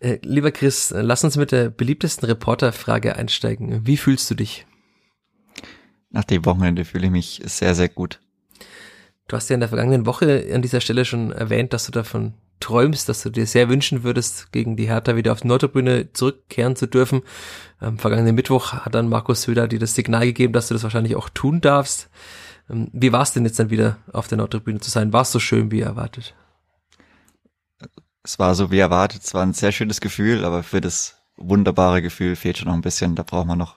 Äh, lieber Chris, lass uns mit der beliebtesten Reporterfrage einsteigen. Wie fühlst du dich? Nach dem Wochenende fühle ich mich sehr, sehr gut. Du hast ja in der vergangenen Woche an dieser Stelle schon erwähnt, dass du davon träumst, dass du dir sehr wünschen würdest, gegen die Hertha wieder auf die Nordtribüne zurückkehren zu dürfen. Am vergangenen Mittwoch hat dann Markus Söder dir das Signal gegeben, dass du das wahrscheinlich auch tun darfst. Ähm, wie war es denn jetzt dann wieder auf der Nordtribüne zu sein? War es so schön wie erwartet? Es war so wie erwartet. Es war ein sehr schönes Gefühl, aber für das wunderbare Gefühl fehlt schon noch ein bisschen. Da braucht man noch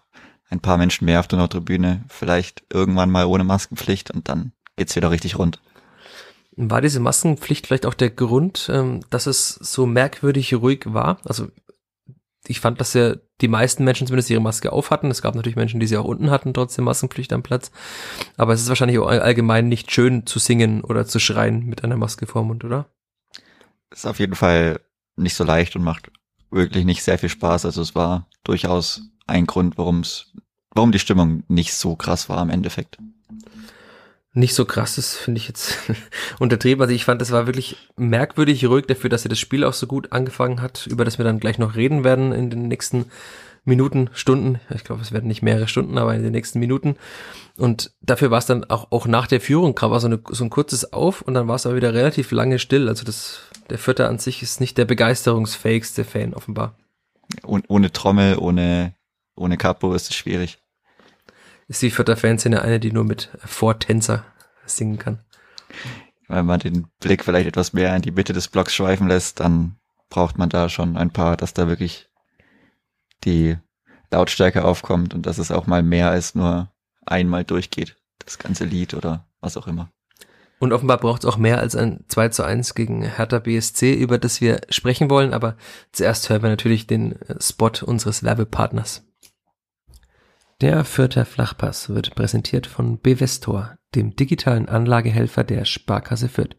ein paar Menschen mehr auf der Nordtribüne. Vielleicht irgendwann mal ohne Maskenpflicht und dann geht's wieder richtig rund. War diese Maskenpflicht vielleicht auch der Grund, ähm, dass es so merkwürdig ruhig war? Also ich fand, dass ja die meisten Menschen zumindest ihre Maske auf hatten. Es gab natürlich Menschen, die sie auch unten hatten, trotz der Maskenpflicht am Platz. Aber es ist wahrscheinlich auch allgemein nicht schön zu singen oder zu schreien mit einer Maske vorm Mund, oder? Ist auf jeden Fall nicht so leicht und macht wirklich nicht sehr viel Spaß. Also es war durchaus ein Grund, warum es, warum die Stimmung nicht so krass war im Endeffekt nicht so krass ist, finde ich jetzt untertrieben. Also ich fand, es war wirklich merkwürdig ruhig dafür, dass er das Spiel auch so gut angefangen hat, über das wir dann gleich noch reden werden in den nächsten Minuten, Stunden. Ich glaube, es werden nicht mehrere Stunden, aber in den nächsten Minuten. Und dafür war es dann auch, auch nach der Führung, war so, eine, so ein kurzes Auf und dann war es aber wieder relativ lange still. Also das, der Vierter an sich ist nicht der begeisterungsfähigste Fan offenbar. Und ohne Trommel, ohne, ohne Capo ist es schwierig ist die Vierter Fanszene eine, die nur mit Vortänzer singen kann. Wenn man den Blick vielleicht etwas mehr in die Mitte des Blocks schweifen lässt, dann braucht man da schon ein paar, dass da wirklich die Lautstärke aufkommt und dass es auch mal mehr als nur einmal durchgeht, das ganze Lied oder was auch immer. Und offenbar braucht es auch mehr als ein 2 zu 1 gegen Hertha BSC, über das wir sprechen wollen. Aber zuerst hören wir natürlich den Spot unseres Werbepartners. Der Fürther Flachpass wird präsentiert von Bevestor, dem digitalen Anlagehelfer der Sparkasse Fürth.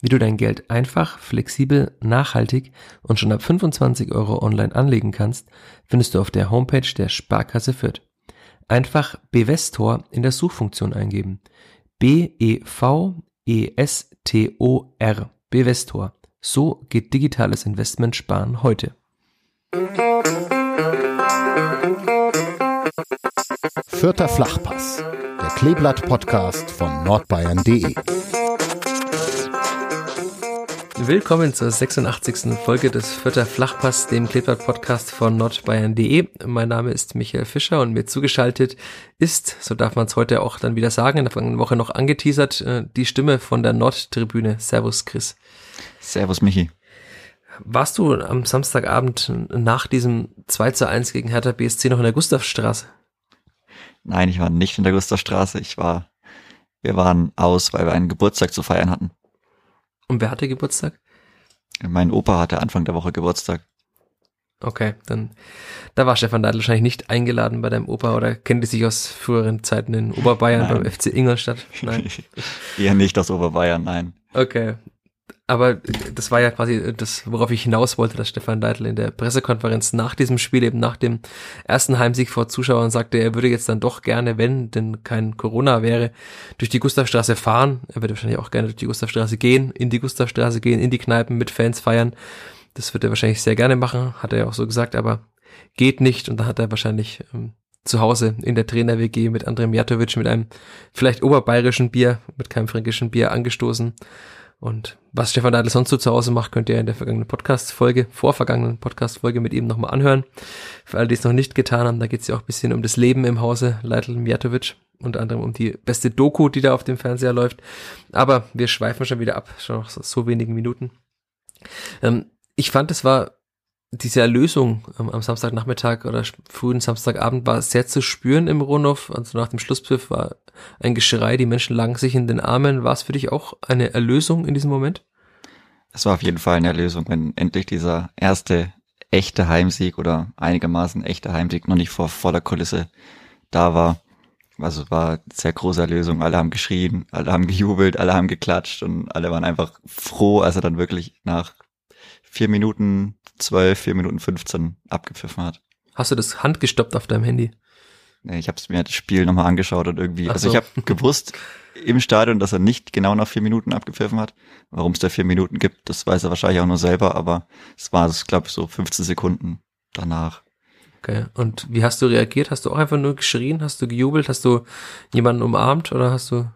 Wie du dein Geld einfach, flexibel, nachhaltig und schon ab 25 Euro online anlegen kannst, findest du auf der Homepage der Sparkasse Fürth. Einfach Bevestor in der Suchfunktion eingeben. B-E-V-E-S-T-O-R. Bevestor. So geht digitales Investment sparen heute. Vierter Flachpass, der Kleeblatt-Podcast von nordbayern.de. Willkommen zur 86. Folge des Vierter Flachpass, dem Kleeblatt-Podcast von nordbayern.de. Mein Name ist Michael Fischer und mir zugeschaltet ist, so darf man es heute auch dann wieder sagen, in der vergangenen Woche noch angeteasert, äh, die Stimme von der Nordtribüne. Servus Chris. Servus Michi. Warst du am Samstagabend nach diesem 2 zu 1 gegen Hertha BSC noch in der Gustavstraße? Nein, ich war nicht in der Gustavstraße. Ich war, wir waren aus, weil wir einen Geburtstag zu feiern hatten. Und wer hatte Geburtstag? Mein Opa hatte Anfang der Woche Geburtstag. Okay, dann da war Stefan Neidl wahrscheinlich nicht eingeladen bei deinem Opa oder kennt ihr sich aus früheren Zeiten in Oberbayern nein. beim FC Ingolstadt? Nein. Eher nicht aus Oberbayern, nein. Okay, aber das war ja quasi das, worauf ich hinaus wollte, dass Stefan Leitl in der Pressekonferenz nach diesem Spiel, eben nach dem ersten Heimsieg vor Zuschauern, sagte, er würde jetzt dann doch gerne, wenn denn kein Corona wäre, durch die Gustavstraße fahren. Er würde wahrscheinlich auch gerne durch die Gustavstraße gehen, in die Gustavstraße gehen, in die Kneipen mit Fans feiern. Das wird er wahrscheinlich sehr gerne machen, hat er ja auch so gesagt, aber geht nicht. Und da hat er wahrscheinlich ähm, zu Hause in der Trainer-WG mit Andrei Mijatovic mit einem vielleicht oberbayerischen Bier, mit keinem fränkischen Bier angestoßen und was Stefan Neidl sonst so zu Hause macht, könnt ihr in der vergangenen Podcast-Folge, vorvergangenen Podcast-Folge mit ihm nochmal anhören. Für alle, die es noch nicht getan haben, da geht es ja auch ein bisschen um das Leben im Hause Leitl Mijatovic, unter anderem um die beste Doku, die da auf dem Fernseher läuft. Aber wir schweifen schon wieder ab, schon noch so, so wenigen Minuten. Ähm, ich fand, es war diese Erlösung am Samstagnachmittag oder frühen Samstagabend war sehr zu spüren im Rundhof. Also nach dem Schlusspfiff war ein Geschrei, die Menschen lagen sich in den Armen. War es für dich auch eine Erlösung in diesem Moment? Es war auf jeden Fall eine Erlösung, wenn endlich dieser erste echte Heimsieg oder einigermaßen echte Heimsieg noch nicht vor voller Kulisse da war. Also war sehr große Erlösung. Alle haben geschrien, alle haben gejubelt, alle haben geklatscht und alle waren einfach froh, als er dann wirklich nach vier Minuten zwölf, vier Minuten 15 abgepfiffen hat. Hast du das handgestoppt auf deinem Handy? Nee, ich habe mir das Spiel nochmal angeschaut und irgendwie, also so. ich habe gewusst im Stadion, dass er nicht genau nach vier Minuten abgepfiffen hat. Warum es da vier Minuten gibt, das weiß er wahrscheinlich auch nur selber, aber es war, glaube ich, so 15 Sekunden danach. Okay. Und wie hast du reagiert? Hast du auch einfach nur geschrien? Hast du gejubelt? Hast du jemanden umarmt oder hast du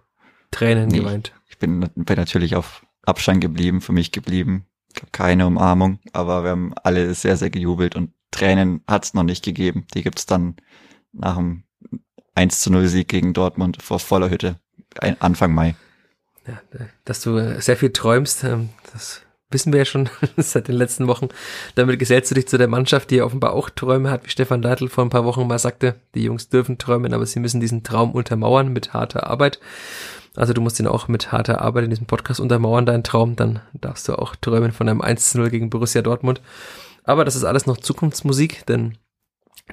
Tränen Nee. geweint? Ich bin, bin natürlich auf Abstand geblieben, für mich geblieben. Keine Umarmung, aber wir haben alle sehr, sehr gejubelt und Tränen hat's noch nicht gegeben. Die gibt's dann nach dem 1 zu 0 Sieg gegen Dortmund vor voller Hütte. Anfang Mai. Ja, dass du äh, sehr viel träumst, ähm, das wissen wir ja schon seit den letzten Wochen. Damit gesellst du dich zu der Mannschaft, die offenbar auch Träume hat, wie Stefan Deitel vor ein paar Wochen mal sagte. Die Jungs dürfen träumen, aber sie müssen diesen Traum untermauern mit harter Arbeit. Also du musst ihn auch mit harter Arbeit in diesem Podcast untermauern, deinen Traum. Dann darfst du auch träumen von einem 1 zu 0 gegen Borussia Dortmund. Aber das ist alles noch Zukunftsmusik, denn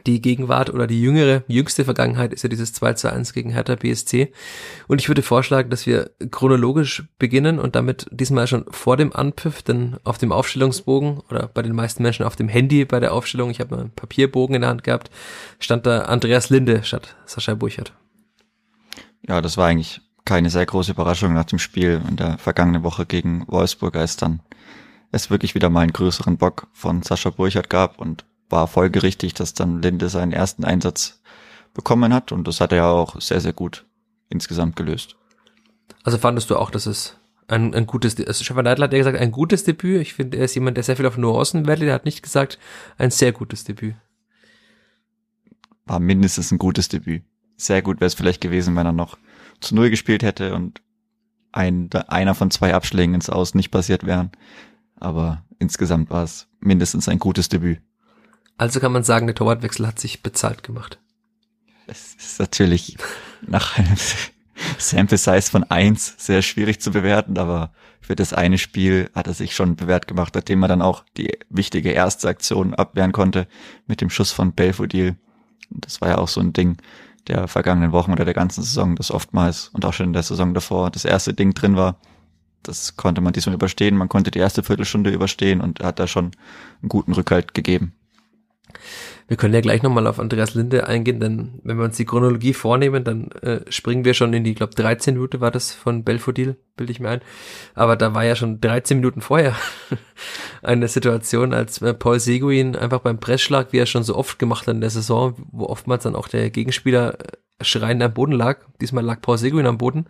die Gegenwart oder die jüngere, jüngste Vergangenheit ist ja dieses 2 zu 1 gegen Hertha BSC. Und ich würde vorschlagen, dass wir chronologisch beginnen und damit diesmal schon vor dem Anpfiff, denn auf dem Aufstellungsbogen oder bei den meisten Menschen auf dem Handy bei der Aufstellung, ich habe einen Papierbogen in der Hand gehabt, stand da Andreas Linde statt Sascha Burchert. Ja, das war eigentlich keine sehr große Überraschung nach dem Spiel in der vergangenen Woche gegen Wolfsburg, als dann es wirklich wieder mal einen größeren Bock von Sascha Burchert gab und war folgerichtig, dass dann Linde seinen ersten Einsatz bekommen hat und das hat er ja auch sehr, sehr gut insgesamt gelöst. Also fandest du auch, dass es ein, ein gutes, also Stefan Neidl hat ja gesagt, ein gutes Debüt. Ich finde, er ist jemand, der sehr viel auf Nuancen wertet. Er hat nicht gesagt, ein sehr gutes Debüt. War mindestens ein gutes Debüt. Sehr gut wäre es vielleicht gewesen, wenn er noch zu Null gespielt hätte und ein, einer von zwei Abschlägen ins Aus nicht passiert wären. Aber insgesamt war es mindestens ein gutes Debüt. Also kann man sagen, der Torwartwechsel hat sich bezahlt gemacht. Es ist natürlich nach einem Sample Size von eins sehr schwierig zu bewerten, aber für das eine Spiel hat er sich schon bewährt gemacht, nachdem er dann auch die wichtige erste Aktion abwehren konnte mit dem Schuss von Belfodil. Und das war ja auch so ein Ding der vergangenen Wochen oder der ganzen Saison, das oftmals und auch schon in der Saison davor das erste Ding drin war. Das konnte man diesmal überstehen. Man konnte die erste Viertelstunde überstehen und hat da schon einen guten Rückhalt gegeben. Wir können ja gleich nochmal auf Andreas Linde eingehen, denn wenn wir uns die Chronologie vornehmen, dann äh, springen wir schon in die, glaube 13 Minute war das von Belfodil, bilde ich mir ein. Aber da war ja schon 13 Minuten vorher eine Situation, als äh, Paul Seguin einfach beim Pressschlag, wie er schon so oft gemacht hat in der Saison, wo oftmals dann auch der Gegenspieler äh, schreiend am Boden lag. Diesmal lag Paul Seguin am Boden.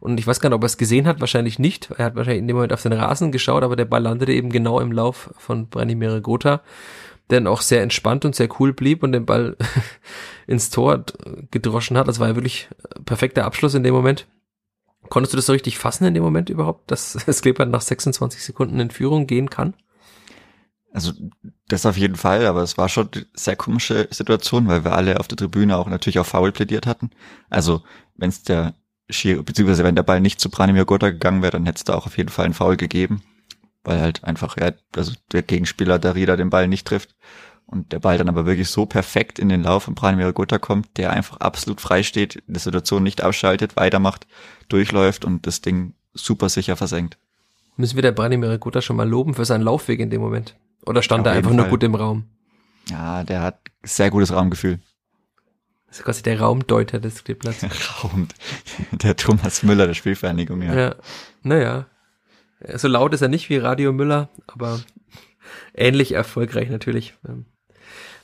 Und ich weiß gar nicht, ob er es gesehen hat, wahrscheinlich nicht. Er hat wahrscheinlich in dem Moment auf den Rasen geschaut, aber der Ball landete eben genau im Lauf von Branimir Gotha der dann auch sehr entspannt und sehr cool blieb und den Ball ins Tor gedroschen hat. Das war ja wirklich perfekter Abschluss in dem Moment. Konntest du das so richtig fassen in dem Moment überhaupt, dass das Kleeblatt nach 26 Sekunden in Führung gehen kann? Also das auf jeden Fall, aber es war schon eine sehr komische Situation, weil wir alle auf der Tribüne auch natürlich auf Foul plädiert hatten. Also wenn es der Schiri, beziehungsweise wenn der Ball nicht zu Branimir Gotha gegangen wäre, dann hätte es da auch auf jeden Fall einen Foul gegeben, weil halt einfach ja, also der Gegenspieler Darida den Ball nicht trifft und der Ball dann aber wirklich so perfekt in den Lauf von Branimir Gotha kommt, der einfach absolut frei steht, in der Situation nicht abschaltet, weitermacht, durchläuft und das Ding super sicher versenkt. Müssen wir der Branimir Gotha schon mal loben für seinen Laufweg in dem Moment? Oder stand Auf er einfach nur gut im Raum? Ja, der hat sehr gutes Raumgefühl. Das ist quasi der Raumdeuter des Kleeblatts. Raum. Der Thomas Müller der Spielvereinigung, ja. Ja. Naja. So laut ist er nicht wie Radio Müller, aber ähnlich erfolgreich natürlich. Ähm,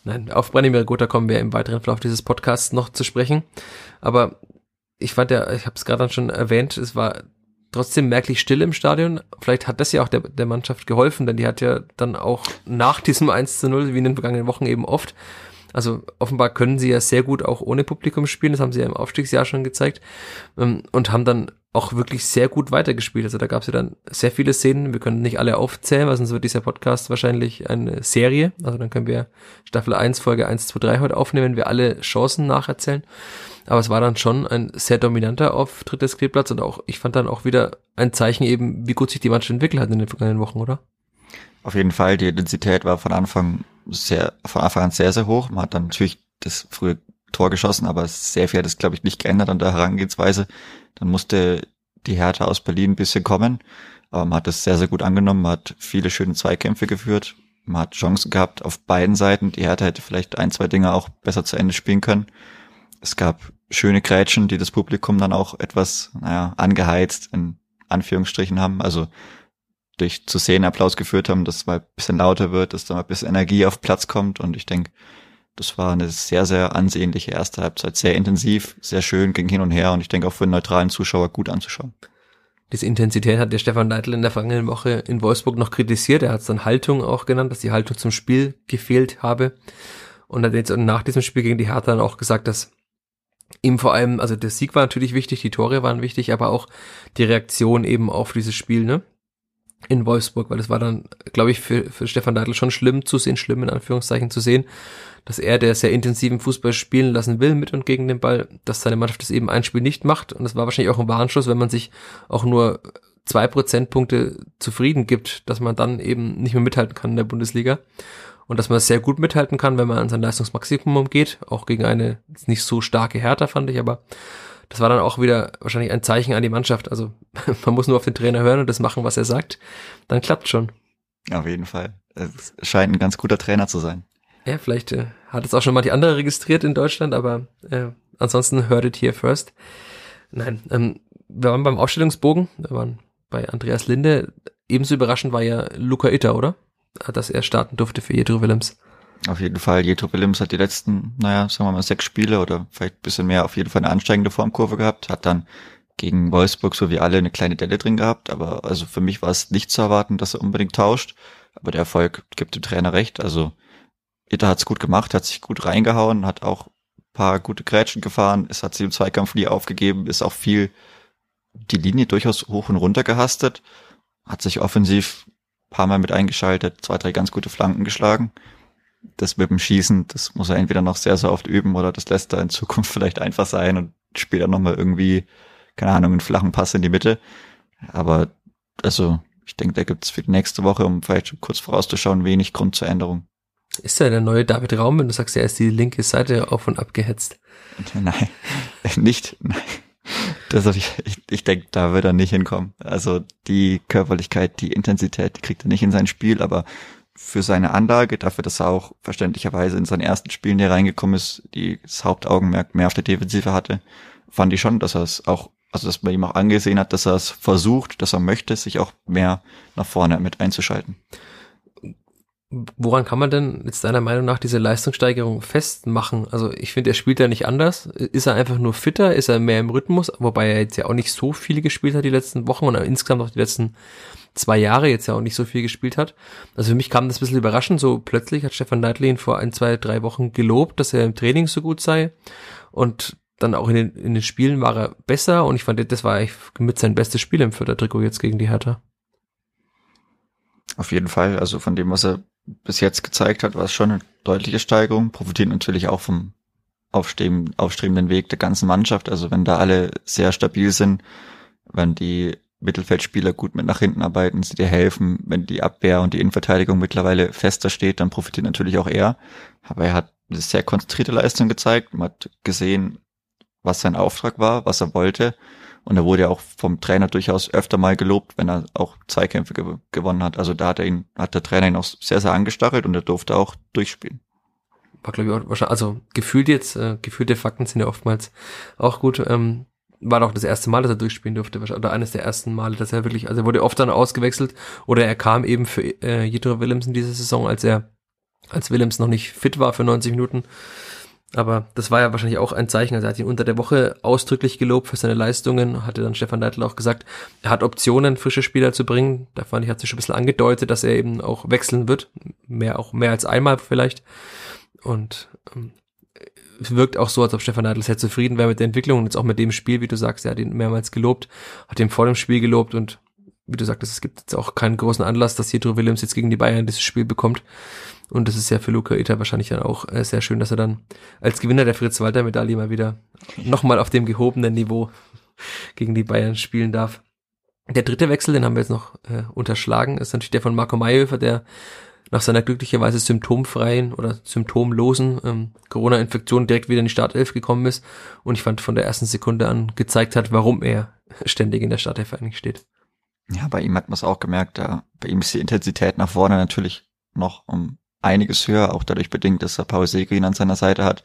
Nein, auf Branimir Gotha kommen wir im weiteren Verlauf dieses Podcasts noch zu sprechen. Aber ich fand ja, ich habe es gerade schon erwähnt, es war trotzdem merklich still im Stadion. Vielleicht hat das ja auch der, der Mannschaft geholfen, denn die hat ja dann auch nach diesem 1 zu 0, wie in den vergangenen Wochen eben oft, also offenbar können sie ja sehr gut auch ohne Publikum spielen, das haben sie ja im Aufstiegsjahr schon gezeigt ähm, und haben dann auch wirklich sehr gut weitergespielt. Also da gab es ja dann sehr viele Szenen, wir können nicht alle aufzählen, weil sonst wird dieser Podcast wahrscheinlich eine Serie. Also dann können wir Staffel 1, Folge 1, 2, 3 heute aufnehmen, wenn wir alle Chancen nacherzählen. Aber es war dann schon ein sehr dominanter Auftritt des Kleeblatts und auch, ich fand dann auch wieder ein Zeichen eben, wie gut sich die Mannschaft entwickelt hat in den vergangenen Wochen, oder? Auf jeden Fall, die Intensität war von Anfang sehr, von Anfang an sehr, sehr hoch. Man hat dann natürlich das frühe Tor geschossen, aber sehr viel hat es, glaube ich, nicht geändert an der Herangehensweise. Dann musste die Hertha aus Berlin ein bisschen kommen, aber man hat es sehr, sehr gut angenommen. Man hat viele schöne Zweikämpfe geführt. Man hat Chancen gehabt auf beiden Seiten. Die Hertha hätte vielleicht ein, zwei Dinge auch besser zu Ende spielen können. Es gab schöne Grätschen, die das Publikum dann auch etwas, naja, angeheizt in Anführungsstrichen haben. Also durch zu sehen Applaus geführt haben, dass es mal ein bisschen lauter wird, dass da mal ein bisschen Energie auf Platz kommt. Und ich denke, das war eine sehr, sehr ansehnliche erste Halbzeit. Sehr intensiv, sehr schön, ging hin und her. Und ich denke auch für einen neutralen Zuschauer gut anzuschauen. Diese Intensität hat der Stefan Leitl in der vergangenen Woche in Wolfsburg noch kritisiert. Er hat es dann Haltung auch genannt, dass die Haltung zum Spiel gefehlt habe. Und hat jetzt nach diesem Spiel gegen die Hertha dann auch gesagt, dass ihm vor allem, also der Sieg war natürlich wichtig, die Tore waren wichtig, aber auch die Reaktion eben auf dieses Spiel, ne? In Wolfsburg, weil es war dann, glaube ich, für, für Stefan Deitl schon schlimm zu sehen, schlimm in Anführungszeichen zu sehen, dass er, der sehr intensiven Fußball spielen lassen will mit und gegen den Ball, dass seine Mannschaft das eben ein Spiel nicht macht. Und das war wahrscheinlich auch ein Warnschuss, wenn man sich auch nur zwei Prozentpunkte zufrieden gibt, dass man dann eben nicht mehr mithalten kann in der Bundesliga und dass man sehr gut mithalten kann, wenn man an sein Leistungsmaximum geht, auch gegen eine nicht so starke Hertha fand ich, aber das war dann auch wieder wahrscheinlich ein Zeichen an die Mannschaft. Also man muss nur auf den Trainer hören und das machen, was er sagt, dann klappt schon. Auf jeden Fall. Es scheint ein ganz guter Trainer zu sein. Ja, vielleicht äh, hat es auch schon mal die andere registriert in Deutschland, aber äh, ansonsten hört it here first. Nein, ähm, wir waren beim Aufstellungsbogen, wir waren bei Andreas Linde. Ebenso überraschend war ja Luca Itter, oder? dass er starten durfte für Jedro Willems. Auf jeden Fall. Jedro Willems hat die letzten, naja, sagen wir mal sechs Spiele oder vielleicht ein bisschen mehr auf jeden Fall eine ansteigende Formkurve gehabt, hat dann gegen Wolfsburg so wie alle eine kleine Delle drin gehabt, aber also für mich war es nicht zu erwarten, dass er unbedingt tauscht, aber der Erfolg gibt dem Trainer recht, also Itter hat's gut gemacht, hat sich gut reingehauen, hat auch paar gute Grätschen gefahren, es hat sich im Zweikampf nie aufgegeben, ist auch viel die Linie durchaus hoch und runter gehastet, hat sich offensiv paar Mal mit eingeschaltet, zwei, drei ganz gute Flanken geschlagen. Das mit dem Schießen, das muss er entweder noch sehr, sehr oft üben oder das lässt er in Zukunft vielleicht einfach sein und später nochmal irgendwie, keine Ahnung, einen flachen Pass in die Mitte. Aber also, ich denke, da gibt's für die nächste Woche, um vielleicht kurz vorauszuschauen, wenig Grund zur Änderung. Ist er der neue David Raum, wenn du sagst, er ist die linke Seite auf und ab gehetzt? Nein, nicht, nein. Das, ich, ich, ich denke, da wird er nicht hinkommen. Also die Körperlichkeit, die Intensität, die kriegt er nicht in sein Spiel, aber für seine Anlage, dafür, dass er auch verständlicherweise in seinen ersten Spielen hier reingekommen ist, die das Hauptaugenmerk mehr auf der Defensive hatte, fand ich schon, dass er es auch, also dass man ihm auch angesehen hat, dass er es versucht, dass er möchte, sich auch mehr nach vorne mit einzuschalten. Woran kann man denn jetzt deiner Meinung nach diese Leistungssteigerung festmachen? Also ich finde, er spielt ja nicht anders. Ist er einfach nur fitter? Ist er mehr im Rhythmus? Wobei er jetzt ja auch nicht so viele gespielt hat die letzten Wochen und insgesamt auch die letzten zwei Jahre jetzt ja auch nicht so viel gespielt hat. Also für mich kam das ein bisschen überraschend. So plötzlich hat Stefan Neidlin vor ein, zwei, drei Wochen gelobt, dass er im Training so gut sei. Und dann auch in den, in den Spielen war er besser und ich fand, das war eigentlich mit sein bestes Spiel im Vierter-Trikot jetzt gegen die Hertha. Auf jeden Fall. Also von dem, was er bis jetzt gezeigt hat, war es schon eine deutliche Steigerung. Profitiert natürlich auch vom aufstrebenden Weg der ganzen Mannschaft. Also wenn da alle sehr stabil sind, wenn die Mittelfeldspieler gut mit nach hinten arbeiten, sie dir helfen, wenn die Abwehr und die Innenverteidigung mittlerweile fester steht, dann profitiert natürlich auch er. Aber er hat eine sehr konzentrierte Leistung gezeigt. Man hat gesehen, was sein Auftrag war, was er wollte. Und er wurde ja auch vom Trainer durchaus öfter mal gelobt, wenn er auch Zweikämpfe ge gewonnen hat. Also da hat er ihn, hat der Trainer ihn auch sehr, sehr angestachelt und er durfte auch durchspielen. War, glaube ich, auch wahrscheinlich, also gefühlt jetzt, äh, gefühlte Fakten sind ja oftmals auch gut. Ähm, war doch das erste Mal, dass er durchspielen durfte, oder eines der ersten Male, dass er wirklich, also er wurde oft dann ausgewechselt oder er kam eben für äh, Jethro Willems in dieser Saison, als er, als Willems noch nicht fit war für 90 Minuten aber das war ja wahrscheinlich auch ein Zeichen. Also er hat ihn unter der Woche ausdrücklich gelobt für seine Leistungen. Hatte dann Stefan Neidl auch gesagt, er hat Optionen, frische Spieler zu bringen. Da fand ich, hat sich schon ein bisschen angedeutet, dass er eben auch wechseln wird. Mehr, auch mehr als einmal vielleicht. Und ähm, wirkt auch so, als ob Stefan Neidl sehr zufrieden wäre mit der Entwicklung und jetzt auch mit dem Spiel, wie du sagst. Er hat ihn mehrmals gelobt, hat ihn vor dem Spiel gelobt und wie du sagtest, es gibt jetzt auch keinen großen Anlass, dass Jedro Williams jetzt gegen die Bayern dieses Spiel bekommt. Und das ist ja für Luca Ita wahrscheinlich dann auch äh, sehr schön, dass er dann als Gewinner der Fritz-Walter-Medaille mal wieder nochmal auf dem gehobenen Niveau gegen die Bayern spielen darf. Der dritte Wechsel, den haben wir jetzt noch äh, unterschlagen, ist natürlich der von Marco Mayhöfer, der nach seiner glücklicherweise symptomfreien oder symptomlosen ähm, Corona-Infektion direkt wieder in die Startelf gekommen ist und ich fand von der ersten Sekunde an gezeigt hat, warum er ständig in der Startelf eigentlich steht. Ja, bei ihm hat man es auch gemerkt, da, bei ihm ist die Intensität nach vorne natürlich noch um einiges höher, auch dadurch bedingt, dass er Paul Segrin an seiner Seite hat,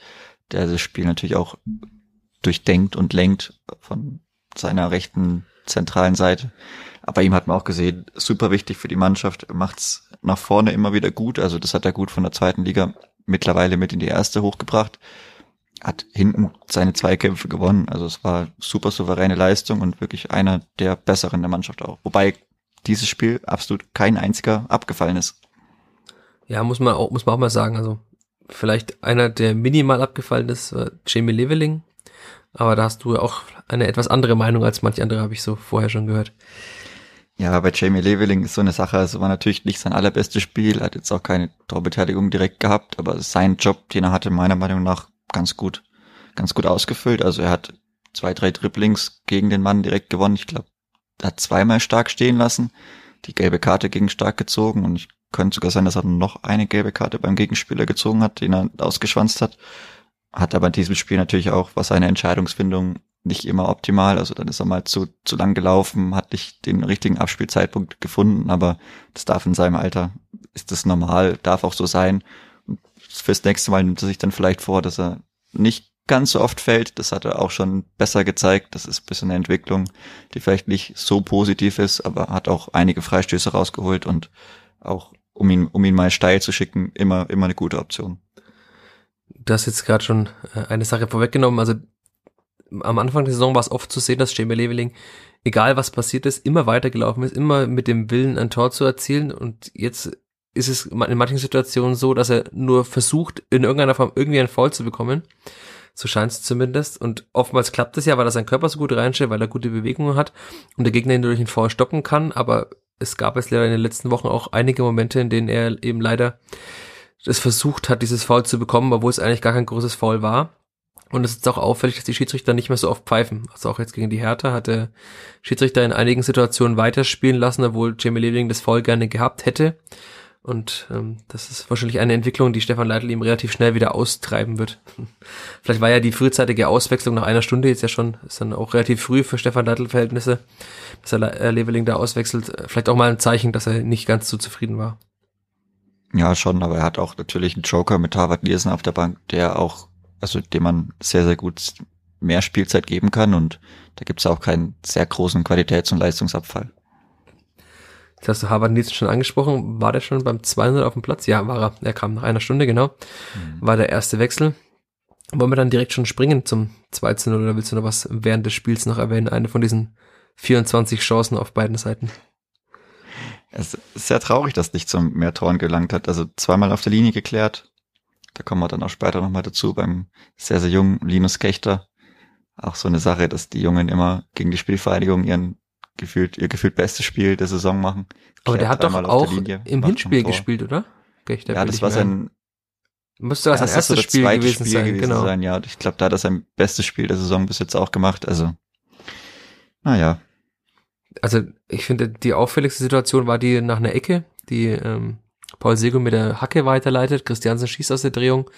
der das Spiel natürlich auch durchdenkt und lenkt von seiner rechten zentralen Seite. Aber ihm hat man auch gesehen, super wichtig für die Mannschaft, macht's nach vorne immer wieder gut. Also das hat er gut von der zweiten Liga mittlerweile mit in die erste hochgebracht. Hat hinten seine Zweikämpfe gewonnen. Also es war super souveräne Leistung und wirklich einer der besseren der Mannschaft auch. Wobei dieses Spiel absolut kein einziger abgefallen ist. Ja, muss man auch, muss man auch mal sagen. Also vielleicht einer, der minimal abgefallen ist, war Jamie Leveling. Aber da hast du auch eine etwas andere Meinung als manche andere, habe ich so vorher schon gehört. Ja, bei Jamie Leveling ist so eine Sache, also war natürlich nicht sein allerbestes Spiel, hat jetzt auch keine Torbeteiligung direkt gehabt, aber sein Job, den er hatte, meiner Meinung nach ganz gut, ganz gut ausgefüllt. Also er hat zwei, drei Dribblings gegen den Mann direkt gewonnen. Ich glaube, er hat zweimal stark stehen lassen, die gelbe Karte gegen stark gezogen und ich könnte sogar sein, dass er noch eine gelbe Karte beim Gegenspieler gezogen hat, den er ausgeschwanzt hat. Hat aber in diesem Spiel natürlich auch, was seine Entscheidungsfindung nicht immer optimal. Also dann ist er mal zu, zu lang gelaufen, hat nicht den richtigen Abspielzeitpunkt gefunden, aber das darf in seinem Alter, ist das normal, darf auch so sein. Und fürs nächste Mal nimmt er sich dann vielleicht vor, dass er nicht ganz so oft fällt. Das hat er auch schon besser gezeigt. Das ist ein bisschen eine Entwicklung, die vielleicht nicht so positiv ist, aber hat auch einige Freistöße rausgeholt und auch, um ihn, um ihn mal steil zu schicken, immer, immer eine gute Option. Du hast jetzt gerade schon äh, eine Sache vorweggenommen. Also am Anfang der Saison war es oft zu sehen, dass Jamie Leveling, egal was passiert ist, immer weitergelaufen ist, immer mit dem Willen, ein Tor zu erzielen. Und jetzt ist es in manchen Situationen so, dass er nur versucht, in irgendeiner Form irgendwie einen Foul zu bekommen. So scheint es zumindest. Und oftmals klappt es ja, weil er seinen Körper so gut reinstellt, weil er gute Bewegungen hat und der Gegner ihn durch einen Foul stoppen kann. Aber es gab es leider in den letzten Wochen auch einige Momente, in denen er eben leider es versucht hat, dieses Foul zu bekommen, obwohl es eigentlich gar kein großes Foul war. Und es ist auch auffällig, dass die Schiedsrichter nicht mehr so oft pfeifen. Also auch jetzt gegen die Hertha hat der Schiedsrichter in einigen Situationen weiterspielen lassen, obwohl Jamie Leving das Foul gerne gehabt hätte. Und ähm, das ist wahrscheinlich eine Entwicklung, die Stefan Leitl ihm relativ schnell wieder austreiben wird. Vielleicht war ja die frühzeitige Auswechslung nach einer Stunde jetzt ja schon, ist dann auch relativ früh für Stefan Leitl Verhältnisse, dass er äh, Leveling da auswechselt. Vielleicht auch mal ein Zeichen, dass er nicht ganz so zufrieden war. Ja, schon, aber er hat auch natürlich einen Joker mit Harvard Nielsen auf der Bank, der auch also dem man sehr, sehr gut mehr Spielzeit geben kann und da gibt es auch keinen sehr großen Qualitäts- und Leistungsabfall. Jetzt hast du Harvard Nielsen schon angesprochen. War der schon beim 200 auf dem Platz? Ja, war er. Er kam nach einer Stunde, genau. Mhm. War der erste Wechsel. Wollen wir dann direkt schon springen zum 2 0 oder willst du noch was während des Spiels noch erwähnen? Eine von diesen 24 Chancen auf beiden Seiten. Es ist sehr traurig, dass nicht zum Mehrtoren gelangt hat. Also zweimal auf der Linie geklärt, da kommen wir dann auch später nochmal dazu beim sehr, sehr jungen Linus Kechter. Auch so eine Sache, dass die Jungen immer gegen die Spielvereinigung ihren gefühlt, ihr gefühlt bestes Spiel der Saison machen. Aber der hat doch auch Linie, im Hinspiel gespielt, oder? Kechter ja, das war sein, Müsste das sein erstes Spiel gewesen, Spiel sein, gewesen genau. sein, ja. Ich glaube, da hat er sein bestes Spiel der Saison bis jetzt auch gemacht. Also, naja. Also, ich finde, die auffälligste Situation war die nach einer Ecke, die ähm, Paul Sego mit der Hacke weiterleitet, Christiansen schießt aus der Drehung.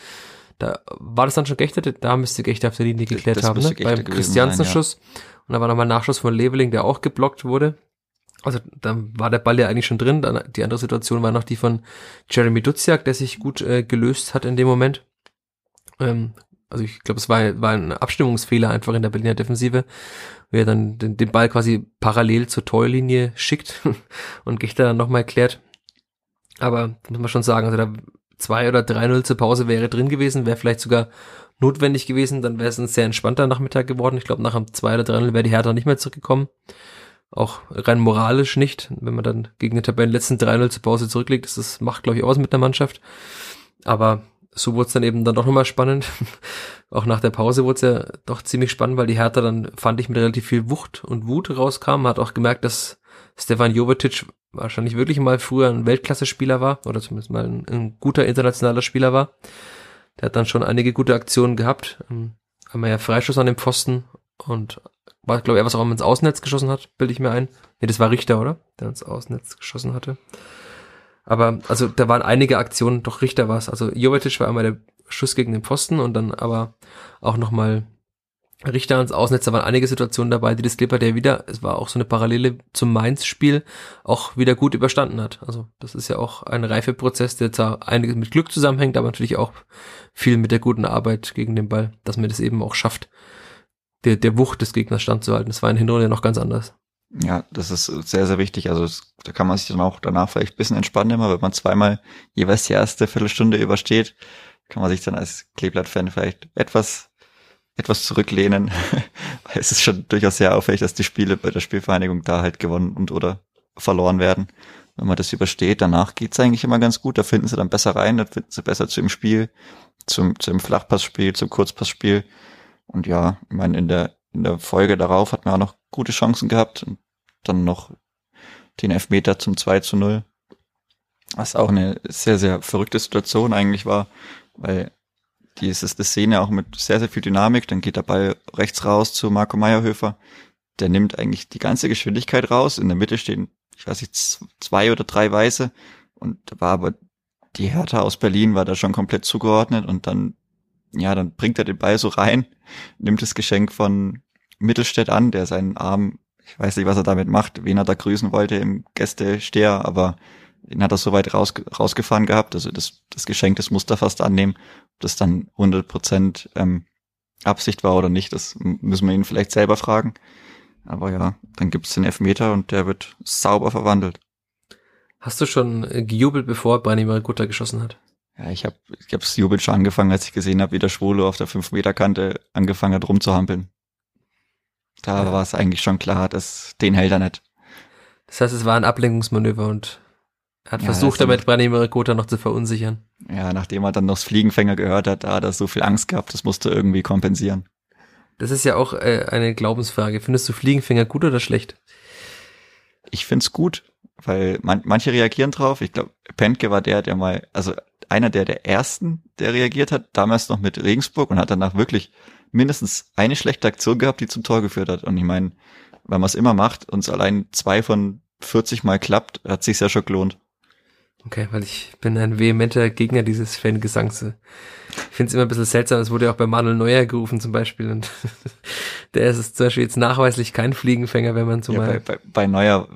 Da war das dann schon Gechter, da müsste Gechter auf der Linie geklärt haben, ne? beim Christiansen-Schuss. Ja. Und da war nochmal Nachschuss von Leveling, der auch geblockt wurde. Also dann war der Ball ja eigentlich schon drin. Dann, die andere Situation war noch die von Jeremy Duziak, der sich gut äh, gelöst hat in dem Moment. Ähm, also ich glaube, es war, war ein Abstimmungsfehler einfach in der Berliner Defensive, wie er dann den, den Ball quasi parallel zur Torlinie schickt und Gechter dann nochmal klärt. Aber muss man schon sagen, also da zwei oder drei 0 zur Pause wäre drin gewesen, wäre vielleicht sogar notwendig gewesen, dann wäre es ein sehr entspannter Nachmittag geworden. Ich glaube, nach einem zwei oder drei 0 wäre die Hertha nicht mehr zurückgekommen. Auch rein moralisch nicht. Wenn man dann gegen den Tabellen letzten 3-0 zur Pause zurücklegt, das macht, glaube ich, aus mit der Mannschaft. Aber so wurde es dann eben dann doch nochmal spannend. auch nach der Pause wurde es ja doch ziemlich spannend, weil die Hertha dann, fand ich, mit relativ viel Wucht und Wut rauskam. Man hat auch gemerkt, dass Stefan Jovetic wahrscheinlich wirklich mal früher ein Weltklasse-Spieler war oder zumindest mal ein, ein, guter internationaler Spieler war. Der hat dann schon einige gute Aktionen gehabt. Ähm, einmal ja Freischuss an dem Pfosten und war, glaube ich, er was auch ins Außennetz geschossen hat, bilde ich mir ein. Nee, das war Richter, oder? Der ins Außennetz geschossen hatte. Aber, also, da waren einige Aktionen, doch Richter war es. Also, Jovetic war einmal der Schuss gegen den Pfosten und dann aber auch nochmal Richter ans Ausnetz, da waren einige Situationen dabei, die das Clipper, der wieder, es war auch so eine Parallele zum Mainz-Spiel, auch wieder gut überstanden hat. Also das ist ja auch ein Reifeprozess, der zwar einiges mit Glück zusammenhängt, aber natürlich auch viel mit der guten Arbeit gegen den Ball, dass man das eben auch schafft, der, der Wucht des Gegners standzuhalten. Das war in Hinrunde noch ganz anders. Ja, das ist sehr, sehr wichtig. Also es, da kann man sich dann auch danach vielleicht ein bisschen entspannen immer, wenn man zweimal jeweils die erste Viertelstunde übersteht, kann man sich dann als Kleeblatt-Fan vielleicht etwas etwas zurücklehnen. Es ist schon durchaus sehr auffällig, dass die Spiele bei der Spielvereinigung da halt gewonnen und oder verloren werden. Wenn man das übersteht, danach geht's eigentlich immer ganz gut. Da finden sie dann besser rein, da finden sie besser zu im Spiel, zum, zum Flachpassspiel, zum Kurzpassspiel. Und ja, ich meine, in der, in der Folge darauf hat man auch noch gute Chancen gehabt und dann noch den Elfmeter zum 2 zu 0. Was auch eine sehr, sehr verrückte Situation eigentlich war, weil die ist eine Szene auch mit sehr, sehr viel Dynamik. Dann geht der Ball rechts raus zu Marco Meyerhöfer. Der nimmt eigentlich die ganze Geschwindigkeit raus. In der Mitte stehen, ich weiß nicht, zwei oder drei Weiße. Und da war aber die Hertha aus Berlin war da schon komplett zugeordnet und dann, ja, dann bringt er den Ball so rein, nimmt das Geschenk von Mittelstädt an, der seinen Arm, ich weiß nicht, was er damit macht, wen er da grüßen wollte im Gästesteher, aber den hat er so weit raus, rausgefahren gehabt. Also das, das Geschenk, er fast annehmen. Ob das dann 100 Prozent ähm, Absicht war oder nicht, das müssen wir ihn vielleicht selber fragen. Aber ja, dann gibt's den Elfmeter und der wird sauber verwandelt. Hast du schon gejubelt, bevor Branimir Gutta geschossen hat? Ja, ich habe ich hab das Jubeln schon angefangen, als ich gesehen habe, wie der Schwule auf der 5-Meter-Kante angefangen hat rumzuhampeln. Da ja. war es eigentlich schon klar, dass den hält er nicht. Das heißt, es war ein Ablenkungsmanöver und hat ja, versucht, damit Branimir Gotha noch zu verunsichern. Ja, nachdem er dann noch das Fliegenfänger gehört hat, da hat er so viel Angst gehabt, das musste irgendwie kompensieren. Das ist ja auch äh, eine Glaubensfrage. Findest du Fliegenfänger gut oder schlecht? Ich find's gut, weil man, manche reagieren drauf. Ich glaube, Pentke war der, der mal, also einer der der ersten, der reagiert hat, damals noch mit Regensburg und hat danach wirklich mindestens eine schlechte Aktion gehabt, die zum Tor geführt hat. Und ich meine, wenn man es immer macht und es allein zwei von 40 Mal klappt, hat sich's ja schon gelohnt. Okay, weil ich bin ein vehementer Gegner dieses Fangesangs. Ich finde es immer ein bisschen seltsam, es wurde ja auch bei Manuel Neuer gerufen zum Beispiel und der ist zum Beispiel jetzt nachweislich kein Fliegenfänger, wenn man so ja, mal... Bei, bei, bei Neuer,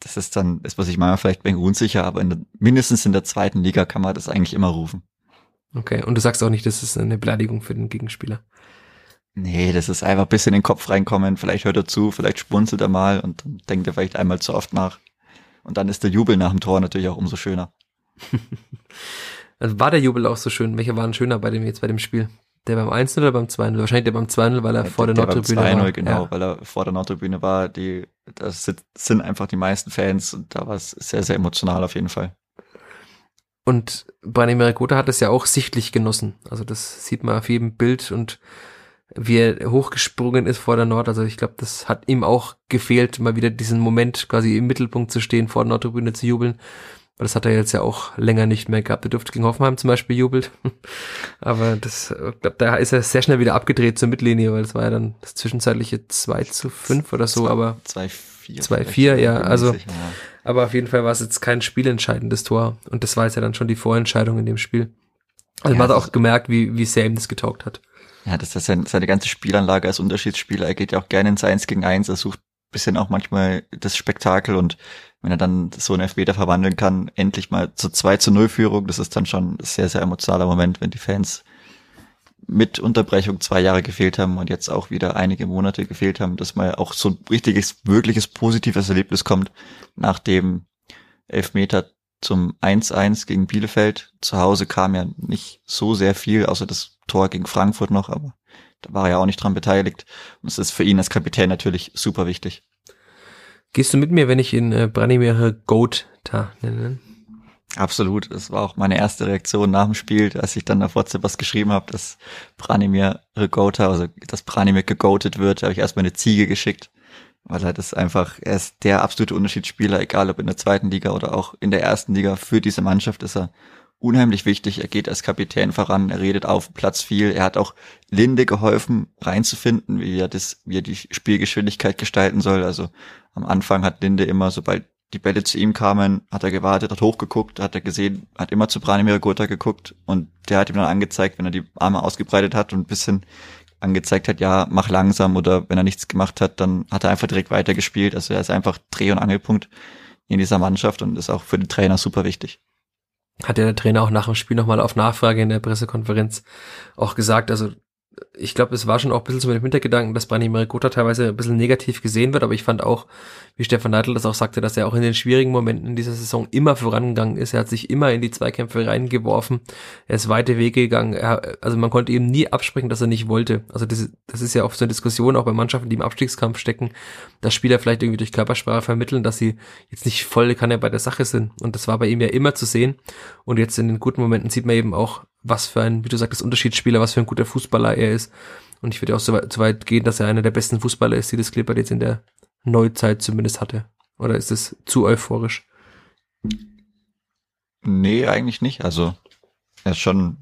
das ist dann, ist was ich mal vielleicht bin unsicher, aber in der, mindestens in der zweiten Liga kann man das eigentlich immer rufen. Okay, und du sagst auch nicht, das ist eine Beleidigung für den Gegenspieler. Nee, das ist einfach ein bisschen in den Kopf reinkommen, vielleicht hört er zu, vielleicht spunzelt er mal und dann denkt er vielleicht einmal zu oft nach. Und dann ist der Jubel nach dem Tor natürlich auch umso schöner. also war der Jubel auch so schön? Welcher war denn schöner bei dem jetzt bei dem Spiel? Der beim 1-0 oder beim 2-0? Wahrscheinlich der beim 2-0, weil er ja, vor der, der Nordtribüne war. 2-0, genau, ja. weil er vor der Nordtribüne war. Die, das sind einfach die meisten Fans und da war es sehr, sehr emotional auf jeden Fall. Und Branimir Gotha hat es ja auch sichtlich genossen. Also das sieht man auf jedem Bild und wie er hochgesprungen ist vor der Nord. Also ich glaube, das hat ihm auch gefehlt, mal wieder diesen Moment quasi im Mittelpunkt zu stehen, vor der Nordtribüne zu jubeln. Weil das hat er jetzt ja auch länger nicht mehr gehabt. Er durfte gegen Hoffenheim zum Beispiel jubelt. Aber das, ich glaube, da ist er sehr schnell wieder abgedreht zur Mittellinie, weil das war ja dann das zwischenzeitliche 2 zu 5 oder so, aber 2 4. 2 4, ja, also aber auf jeden Fall war es jetzt kein spielentscheidendes Tor und das war jetzt ja dann schon die Vorentscheidung in dem Spiel. Also ja, man hat auch gemerkt, wie wie sehr ihm das getaugt hat. Ja, das ist seine, seine ganze Spielanlage als Unterschiedsspieler. Er geht ja auch gerne ins 1 gegen 1, er sucht bisschen auch manchmal das Spektakel und wenn er dann so einen Elfmeter verwandeln kann, endlich mal zur 2 zu 0 Führung, das ist dann schon ein sehr, sehr emotionaler Moment, wenn die Fans mit Unterbrechung zwei Jahre gefehlt haben und jetzt auch wieder einige Monate gefehlt haben, dass mal auch so ein richtiges, wirkliches positives Erlebnis kommt nach dem Elfmeter zum 1-1 gegen Bielefeld. Zu Hause kam ja nicht so sehr viel, außer das Tor gegen Frankfurt noch, aber war ja auch nicht dran beteiligt. Und es ist für ihn als Kapitän natürlich super wichtig. Gehst du mit mir, wenn ich ihn äh, Branimir Goat da nenne? Absolut. Das war auch meine erste Reaktion nach dem Spiel, als ich dann auf WhatsApp was geschrieben habe, dass Branimir Regota, also dass Branimir gegoatet wird, habe ich erstmal eine Ziege geschickt, weil er das einfach, er ist der absolute Unterschiedsspieler, egal ob in der zweiten Liga oder auch in der ersten Liga. Für diese Mannschaft ist er unheimlich wichtig. Er geht als Kapitän voran, er redet auf Platz viel. Er hat auch Linde geholfen, reinzufinden, wie er das, wie er die Spielgeschwindigkeit gestalten soll. Also am Anfang hat Linde immer, sobald die Bälle zu ihm kamen, hat er gewartet, hat hochgeguckt, hat er gesehen, hat immer zu Branimir Gotha geguckt und der hat ihm dann angezeigt, wenn er die Arme ausgebreitet hat und ein bisschen angezeigt hat, ja, mach langsam oder wenn er nichts gemacht hat, dann hat er einfach direkt weitergespielt. Also er ist einfach Dreh- und Angelpunkt in dieser Mannschaft und ist auch für den Trainer super wichtig. Hat ja der Trainer auch nach dem Spiel nochmal auf Nachfrage in der Pressekonferenz auch gesagt, also ich glaube, es war schon auch ein bisschen so mit dem Hintergedanken, dass Brani Marikota teilweise ein bisschen negativ gesehen wird, aber ich fand auch, wie Stefan Neidl das auch sagte, dass er auch in den schwierigen Momenten dieser Saison immer vorangegangen ist. Er hat sich immer in die Zweikämpfe reingeworfen. Er ist weite Wege gegangen. Er, also man konnte ihm nie absprechen, dass er nicht wollte. Also das, das ist ja oft so eine Diskussion auch bei Mannschaften, die im Abstiegskampf stecken, dass Spieler vielleicht irgendwie durch Körpersprache vermitteln, dass sie jetzt nicht voll kann er bei der Sache sind. Und das war bei ihm ja immer zu sehen. Und jetzt in den guten Momenten sieht man eben auch, was für ein, wie du sagtest, Unterschiedsspieler, was für ein guter Fußballer er ist. Und ich würde auch so weit, so weit gehen, dass er einer der besten Fußballer ist, die das Clipper jetzt in der Neuzeit zumindest hatte. Oder ist es zu euphorisch? Nee, eigentlich nicht. Also er ist schon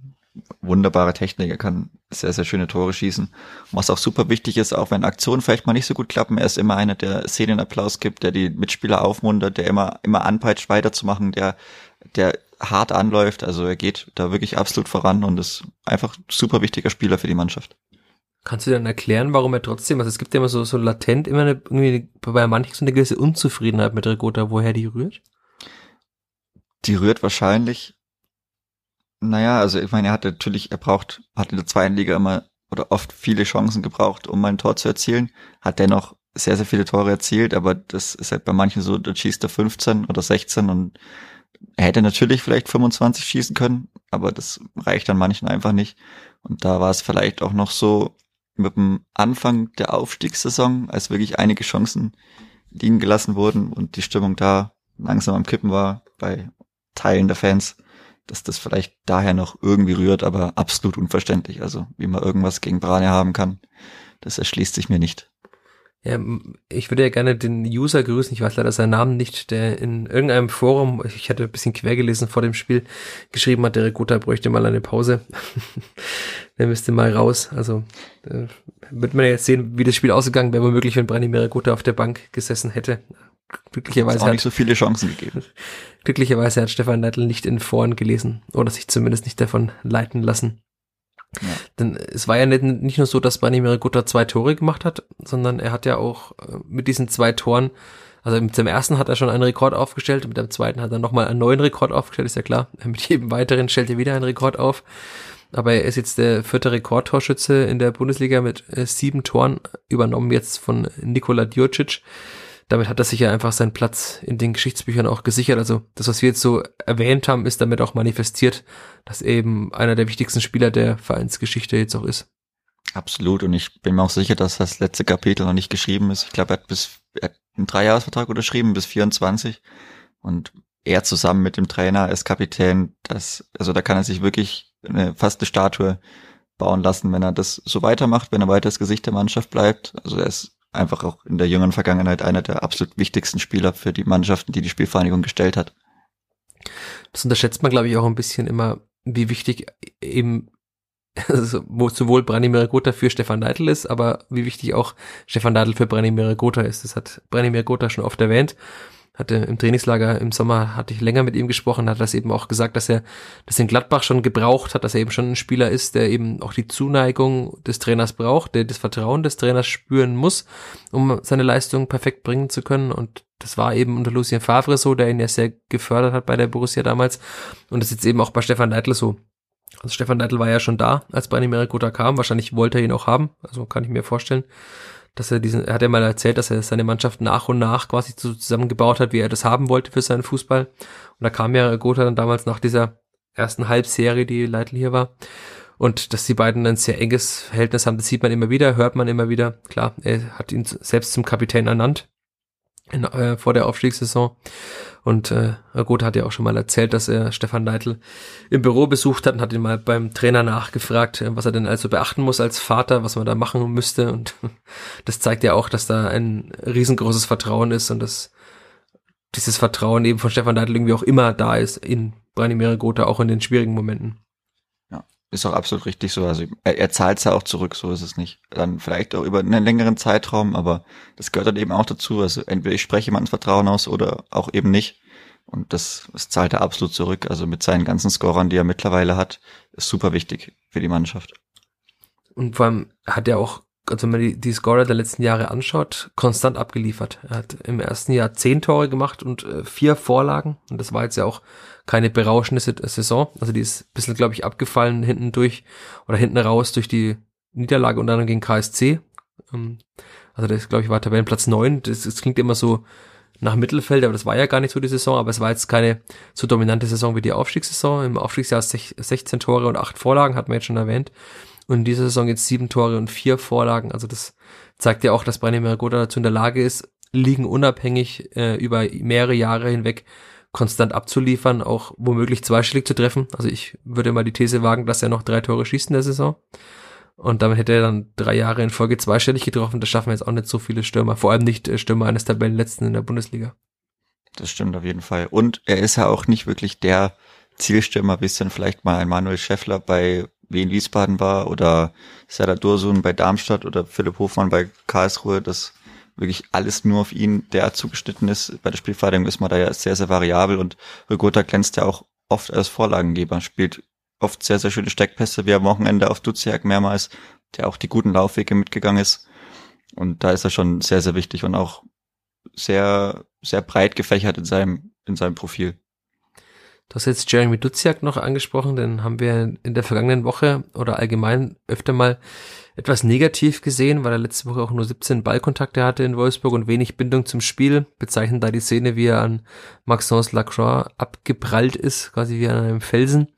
wunderbare Technik, er kann sehr, sehr schöne Tore schießen. was auch super wichtig ist, auch wenn Aktionen vielleicht mal nicht so gut klappen, er ist immer einer, der Szenenapplaus gibt, der die Mitspieler aufmuntert, der immer, immer anpeitscht, weiterzumachen, der, der hart anläuft. Also er geht da wirklich absolut voran und ist einfach super wichtiger Spieler für die Mannschaft. Kannst du dann erklären, warum er trotzdem, also es gibt ja immer so, so latent immer eine, irgendwie bei manchen so eine gewisse Unzufriedenheit mit Regota, woher die rührt? Die rührt wahrscheinlich, naja, also ich meine, er hat natürlich, er braucht, hat in der zweiten Liga immer oder oft viele Chancen gebraucht, um ein Tor zu erzielen, hat dennoch sehr, sehr viele Tore erzielt, aber das ist halt bei manchen so, da schießt er 15 oder 16 und er hätte natürlich vielleicht 25 schießen können, aber das reicht an manchen einfach nicht. Und da war es vielleicht auch noch so mit dem Anfang der Aufstiegssaison, als wirklich einige Chancen liegen gelassen wurden und die Stimmung da langsam am Kippen war bei Teilen der Fans, dass das vielleicht daher noch irgendwie rührt, aber absolut unverständlich. Also wie man irgendwas gegen Brane haben kann, das erschließt sich mir nicht. Ja, ich würde ja gerne den User grüßen, ich weiß leider seinen Namen nicht, der in irgendeinem Forum, ich hatte ein bisschen quer gelesen vor dem Spiel, geschrieben hat, der Reguta bräuchte mal eine Pause. der müsste mal raus. Also äh, wird man jetzt sehen, wie das Spiel ausgegangen wäre, womöglich, wenn Brani Reguta auf der Bank gesessen hätte. Glücklicherweise hat auch nicht so viele Chancen gegeben. Glücklicherweise hat Stefan Neidl nicht in Foren gelesen oder sich zumindest nicht davon leiten lassen. Ja. Denn es war ja nicht, nicht nur so, dass Branimir Gutta zwei Tore gemacht hat, sondern er hat ja auch äh, mit diesen zwei Toren, also mit dem ersten hat er schon einen Rekord aufgestellt, mit dem zweiten hat er nochmal einen neuen Rekord aufgestellt, ist ja klar. Mit jedem weiteren stellt er wieder einen Rekord auf. Aber er ist jetzt der vierte Rekordtorschütze in der Bundesliga mit äh, sieben Toren, übernommen jetzt von Nikola Djurcic damit hat er sich ja einfach seinen Platz in den Geschichtsbüchern auch gesichert. Also das, was wir jetzt so erwähnt haben, ist damit auch manifestiert, dass eben einer der wichtigsten Spieler der Vereinsgeschichte jetzt auch ist. Absolut. Und ich bin mir auch sicher, dass das letzte Kapitel noch nicht geschrieben ist. Ich glaube, er hat bis er hat einen Dreijahresvertrag unterschrieben bis 24. Und er zusammen mit dem Trainer als Kapitän, das, also da kann er sich wirklich eine fast eine Statue bauen lassen, wenn er das so weitermacht, wenn er weiter das Gesicht der Mannschaft bleibt. Also er ist einfach auch in der jüngeren Vergangenheit einer der absolut wichtigsten Spieler für die Mannschaften, die die Spielvereinigung gestellt hat. Das unterschätzt man, glaube ich, auch ein bisschen immer, wie wichtig eben also, sowohl Branimir Gotha für Stefan Neidl ist, aber wie wichtig auch Stefan Neidl für Branimir Gotha ist. Das hat Branimir Gotha schon oft erwähnt hatte im Trainingslager im Sommer hatte ich länger mit ihm gesprochen, hat das eben auch gesagt, dass er das in Gladbach schon gebraucht hat, dass er eben schon ein Spieler ist, der eben auch die Zuneigung des Trainers braucht, der das Vertrauen des Trainers spüren muss, um seine Leistung perfekt bringen zu können. Und das war eben unter Lucien Favre so, der ihn ja sehr gefördert hat bei der Borussia damals. Und das ist jetzt eben auch bei Stefan Neidl so. Also Stefan Neidl war ja schon da, als Brani Merigota kam. Wahrscheinlich wollte er ihn auch haben. Also kann ich mir vorstellen dass er diesen, er hat ja mal erzählt, dass er seine Mannschaft nach und nach quasi zusammengebaut hat, wie er das haben wollte für seinen Fußball. Und da kam ja Gotha dann damals nach dieser ersten Halbserie, die Leitl hier war. Und dass die beiden ein sehr enges Verhältnis haben, das sieht man immer wieder, hört man immer wieder. Klar, er hat ihn selbst zum Kapitän ernannt in, äh, vor der Aufstiegssaison. Und äh, gut, hat ja auch schon mal erzählt, dass er Stefan Neidl im Büro besucht hat und hat ihn mal beim Trainer nachgefragt, äh, was er denn also beachten muss als Vater, was man da machen müsste. Und das zeigt ja auch, dass da ein riesengroßes Vertrauen ist und dass dieses Vertrauen eben von Stefan Neidl irgendwie auch immer da ist in Branimir Gotha, auch in den schwierigen Momenten. Ist auch absolut richtig so. Also er, er zahlt es ja auch zurück, so ist es nicht. Dann vielleicht auch über einen längeren Zeitraum, aber das gehört dann eben auch dazu. Also entweder ich spreche jemandem Vertrauen aus oder auch eben nicht. Und das, das zahlt er absolut zurück. Also mit seinen ganzen Scorern, die er mittlerweile hat, ist super wichtig für die Mannschaft. Und vor allem hat er auch, also wenn man die, die Scorer der letzten Jahre anschaut, konstant abgeliefert. Er hat im ersten Jahr zehn Tore gemacht und äh, vier Vorlagen. Und das war jetzt ja auch keine berauschende Saison. Also die ist ein bisschen, glaube ich, abgefallen hinten durch oder hinten raus durch die Niederlage und dann gegen KSC. Ähm, also das, glaube ich, war Tabellenplatz neun. Das, das klingt immer so nach Mittelfeld, aber das war ja gar nicht so die Saison, aber es war jetzt keine so dominante Saison wie die Aufstiegssaison. Im Aufstiegsjahr 16 Tore und 8 Vorlagen, hat man jetzt schon erwähnt. Und in dieser Saison jetzt 7 Tore und 4 Vorlagen. Also das zeigt ja auch, dass Branimir Meragoda dazu in der Lage ist, liegen unabhängig äh, über mehrere Jahre hinweg konstant abzuliefern, auch womöglich zweistellig zu treffen. Also ich würde mal die These wagen, dass er noch drei Tore schießt in der Saison. Und damit hätte er dann drei Jahre in Folge zweistellig getroffen. Das schaffen jetzt auch nicht so viele Stürmer. Vor allem nicht äh, Stürmer eines Tabellenletzten in der Bundesliga. Das stimmt auf jeden Fall. Und er ist ja auch nicht wirklich der Zielstürmer, wie es dann vielleicht mal ein Manuel Schäffler bei Wien Wiesbaden war oder Serdar Dursun bei Darmstadt oder Philipp Hofmann bei Karlsruhe, dass wirklich alles nur auf ihn der zugeschnitten ist. Bei der Spielverteidigung ist man da ja sehr, sehr variabel und Rigota glänzt ja auch oft als Vorlagengeber, spielt oft sehr, sehr schöne Steckpässe, wie am Wochenende auf Duziak mehrmals, der auch die guten Laufwege mitgegangen ist. Und da ist er schon sehr, sehr wichtig und auch sehr, sehr breit gefächert in seinem, in seinem Profil. Du hast jetzt Jeremy Duziak noch angesprochen, den haben wir in der vergangenen Woche oder allgemein öfter mal etwas negativ gesehen, weil er letzte Woche auch nur 17 Ballkontakte hatte in Wolfsburg und wenig Bindung zum Spiel. Bezeichnen da die Szene, wie er an Maxence Lacroix abgeprallt ist, quasi wie an einem Felsen.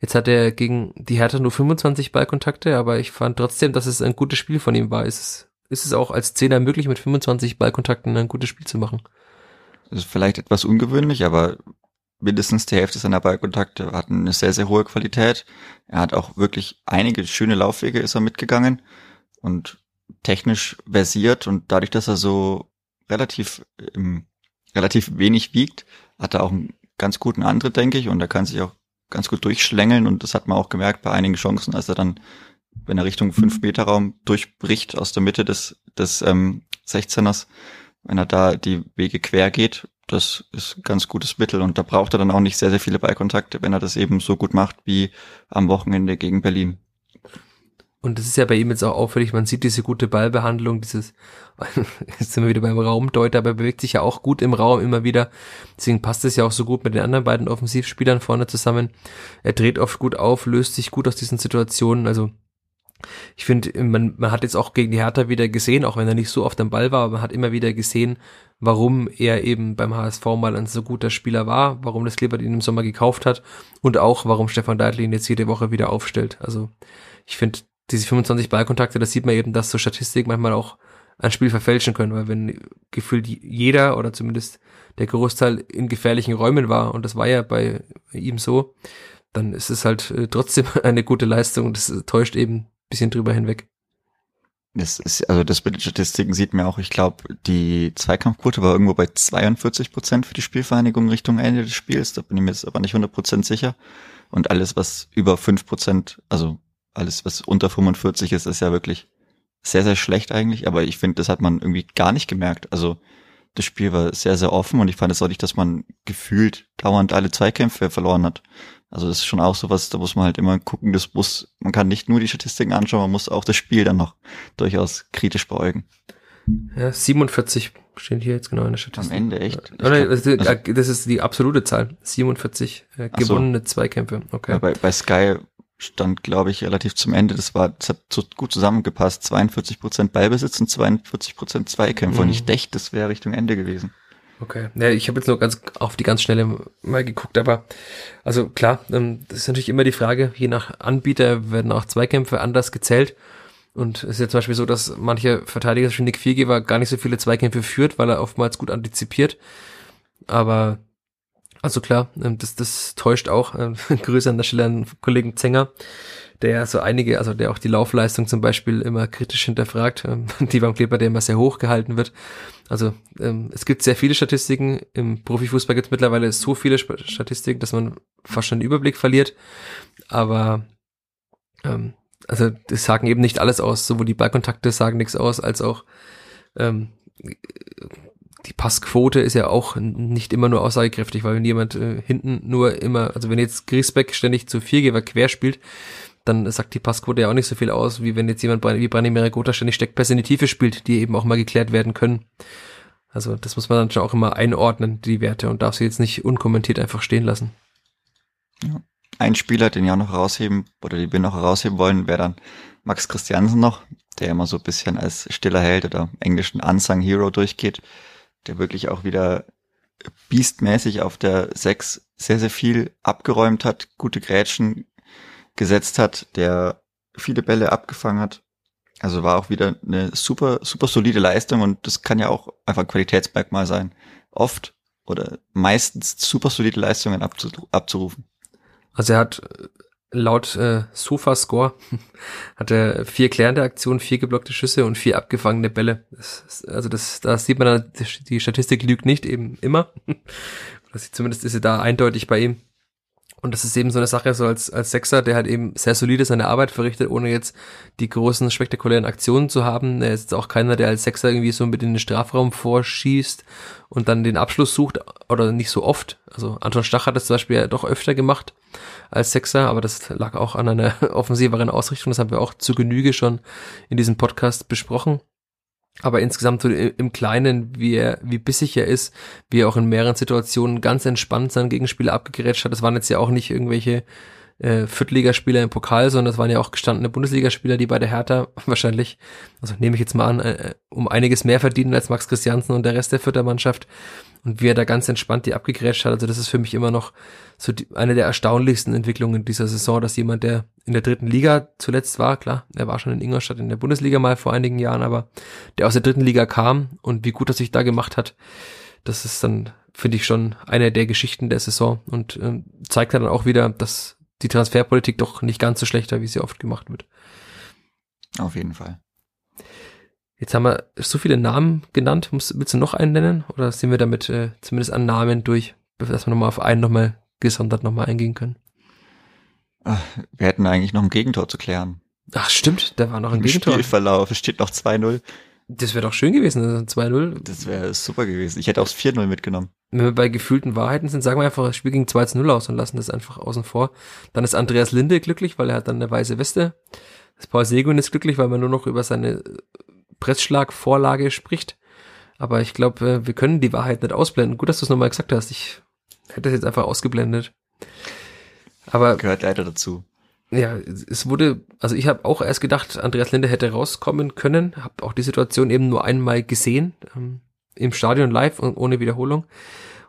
Jetzt hat er gegen die Hertha nur 25 Ballkontakte, aber ich fand trotzdem, dass es ein gutes Spiel von ihm war. Ist es, ist es auch als Zehner möglich, mit 25 Ballkontakten ein gutes Spiel zu machen? Das ist vielleicht etwas ungewöhnlich, aber mindestens die Hälfte seiner Ballkontakte hatten eine sehr, sehr hohe Qualität. Er hat auch wirklich einige schöne Laufwege ist er mitgegangen und technisch versiert und dadurch, dass er so relativ, ähm, relativ wenig wiegt, hat er auch einen ganz guten Antritt, denke ich, und er kann sich auch ganz gut durchschlängeln und das hat man auch gemerkt bei einigen Chancen, als er dann, wenn er Richtung 5 Meter Raum durchbricht aus der Mitte des, des ähm, 16ers, wenn er da die Wege quer geht, das ist ganz gutes Mittel und da braucht er dann auch nicht sehr, sehr viele Ballkontakte, wenn er das eben so gut macht wie am Wochenende gegen Berlin. Und das ist ja bei ihm jetzt auch auffällig, man sieht diese gute Ballbehandlung, dieses, jetzt sind wir wieder beim Raumdeuter, aber er bewegt sich ja auch gut im Raum immer wieder. Deswegen passt es ja auch so gut mit den anderen beiden Offensivspielern vorne zusammen. Er dreht oft gut auf, löst sich gut aus diesen Situationen. Also ich finde, man, man hat jetzt auch gegen die Hertha wieder gesehen, auch wenn er nicht so oft am Ball war, aber man hat immer wieder gesehen, warum er eben beim HSV mal ein so guter Spieler war, warum das Kleeblatt ihn im Sommer gekauft hat und auch warum Stefan Deitl ihn jetzt jede Woche wieder aufstellt. Also ich finde, diese 25 Ballkontakte, das sieht man eben, dass so Statistiken manchmal auch ein Spiel verfälschen können, weil wenn gefühlt jeder oder zumindest der Großteil in gefährlichen Räumen war und das war ja bei ihm so, dann ist es halt äh, trotzdem eine gute Leistung und das täuscht eben bisschen drüber hinweg. Das ist, also das mit den Statistiken sieht mir auch, ich glaube, die Zweikampfquote war irgendwo bei 42 Prozent für die Spielvereinigung Richtung Ende des Spiels. Da bin ich mir jetzt aber nicht 100 Prozent sicher. Und alles, was über 5 Prozent, also alles, was unter 45 ist, ist ja wirklich sehr, sehr schlecht eigentlich. Aber ich finde, das hat man irgendwie gar nicht gemerkt. Also das Spiel war sehr, sehr offen und ich fand es auch nicht, dass man gefühlt dauernd alle Zweikämpfe verloren hat. Also das ist schon auch sowas, da muss man halt immer gucken, das muss, man kann nicht nur die Statistiken anschauen, man muss auch das Spiel dann noch durchaus kritisch beäugen. Ja, 47 stehen hier jetzt genau in der Statistik. Am Ende, echt? Oh, nein, also, das ist die absolute Zahl. 47 äh, gewonnene so. Zweikämpfe. Okay. Ja, bei, bei Sky stand, glaube ich, relativ zum Ende. Das war, das hat so gut zusammengepasst. 42 Prozent Ballbesitz und 42 Prozent Zweikämpfe. Mhm. Und ich dachte, das wäre Richtung Ende gewesen. Okay. Ja, ich habe jetzt nur ganz auf die ganz schnelle mal geguckt, aber also klar, ähm, das ist natürlich immer die Frage, je nach Anbieter werden auch Zweikämpfe anders gezählt. Und es ist ja zum Beispiel so, dass manche Verteidiger, wie Nick Viergeber, gar nicht so viele Zweikämpfe führt, weil er oftmals gut antizipiert. Aber also klar, ähm, das, das täuscht auch. Ähm, Grüße an der Stelle an Kollegen Zenger, der so einige, also der auch die Laufleistung zum Beispiel immer kritisch hinterfragt, ähm, die beim Kleber, der immer sehr hoch gehalten wird. Also ähm, es gibt sehr viele Statistiken. Im Profifußball gibt es mittlerweile so viele Statistiken, dass man fast schon den Überblick verliert. Aber ähm, also das sagen eben nicht alles aus. Sowohl die Ballkontakte sagen nichts aus, als auch ähm, die Passquote ist ja auch nicht immer nur aussagekräftig, weil wenn jemand äh, hinten nur immer, also wenn jetzt Griesbeck ständig zu Viergeber quer spielt, dann sagt die Passquote ja auch nicht so viel aus, wie wenn jetzt jemand wie Branimir Gotha ständig Steckpässe in die Tiefe spielt, die eben auch mal geklärt werden können. Also das muss man dann schon auch immer einordnen, die Werte, und darf sie jetzt nicht unkommentiert einfach stehen lassen. Ja. Ein Spieler, den auch noch herausheben, oder den wir noch herausheben wollen, wäre dann Max Christiansen noch, der immer so ein bisschen als stiller Held oder englischen Unsung Hero durchgeht, der wirklich auch wieder beastmäßig auf der 6 sehr, sehr viel abgeräumt hat, gute Grätschen gesetzt hat, der viele Bälle abgefangen hat. Also war auch wieder eine super, super solide Leistung und das kann ja auch einfach ein Qualitätsmerkmal sein. Oft oder meistens super solide Leistungen abzurufen. Also er hat äh, laut äh, Sofa-Score hat er vier klärende Aktionen, vier geblockte Schüsse und vier abgefangene Bälle. Das, also das, da sieht man die Statistik lügt nicht eben immer. Zumindest ist sie da eindeutig bei ihm. Und das ist eben so eine Sache, so als, als Sechser, der halt eben sehr solide seine Arbeit verrichtet, ohne jetzt die großen spektakulären Aktionen zu haben. Er ist jetzt auch keiner, der als Sechser irgendwie so mit in den Strafraum vorschießt und dann den Abschluss sucht, oder nicht so oft. Also Anton Stach hat das zum Beispiel ja doch öfter gemacht als Sechser, aber das lag auch an einer offensiveren Ausrichtung. Das haben wir auch zu Genüge schon in diesem Podcast besprochen. Aber insgesamt so im Kleinen, wie er, wie bissig er ist, wie er auch in mehreren Situationen ganz entspannt seinen Gegenspieler abgegerätscht hat. Das waren jetzt ja auch nicht irgendwelche äh, Viertligaspieler im Pokal, sondern das waren ja auch gestandene Bundesligaspieler, die bei der Hertha wahrscheinlich, also nehme ich jetzt mal an, äh, um einiges mehr verdienen als Max Christiansen und der Rest der Vierter Mannschaft und wie er da ganz entspannt die abgegrätscht hat. Also das ist für mich immer noch so die, eine der erstaunlichsten Entwicklungen dieser Saison, dass jemand, der in der dritten Liga zuletzt war, klar, er war schon in Ingolstadt in der Bundesliga mal vor einigen Jahren, aber der aus der dritten Liga kam und wie gut er sich da gemacht hat, das ist dann, finde ich, schon eine der Geschichten der Saison und äh, zeigt dann auch wieder, dass die Transferpolitik doch nicht ganz so schlechter, wie sie oft gemacht wird. Auf jeden Fall. Jetzt haben wir so viele Namen genannt. willst du noch einen nennen? Oder sind wir damit äh, zumindest an Namen durch, dass wir nochmal auf einen nochmal gesondert nochmal eingehen können? Ach, wir hätten eigentlich noch ein Gegentor zu klären. Ach stimmt, da war noch ein Im Gegentor. Spielverlauf, es steht noch 2-0. Das wäre doch schön gewesen, also 2-0. Das wäre super gewesen. Ich hätte auch das 4-0 mitgenommen. Wenn wir bei gefühlten Wahrheiten sind, sagen wir einfach, das Spiel ging 2-0 aus und lassen das einfach außen vor. Dann ist Andreas Linde glücklich, weil er hat dann eine weiße Weste. Das Paul Seguin ist glücklich, weil man nur noch über seine Pressschlagvorlage spricht. Aber ich glaube, äh, wir können die Wahrheit nicht ausblenden. Gut, dass du es nochmal gesagt hast. Ich hätte das jetzt einfach ausgeblendet. Aber gehört leider dazu. Ja, es wurde, also ich habe auch erst gedacht, Andreas Linde hätte rauskommen können, habe auch die Situation eben nur einmal gesehen ähm, im Stadion live und ohne Wiederholung.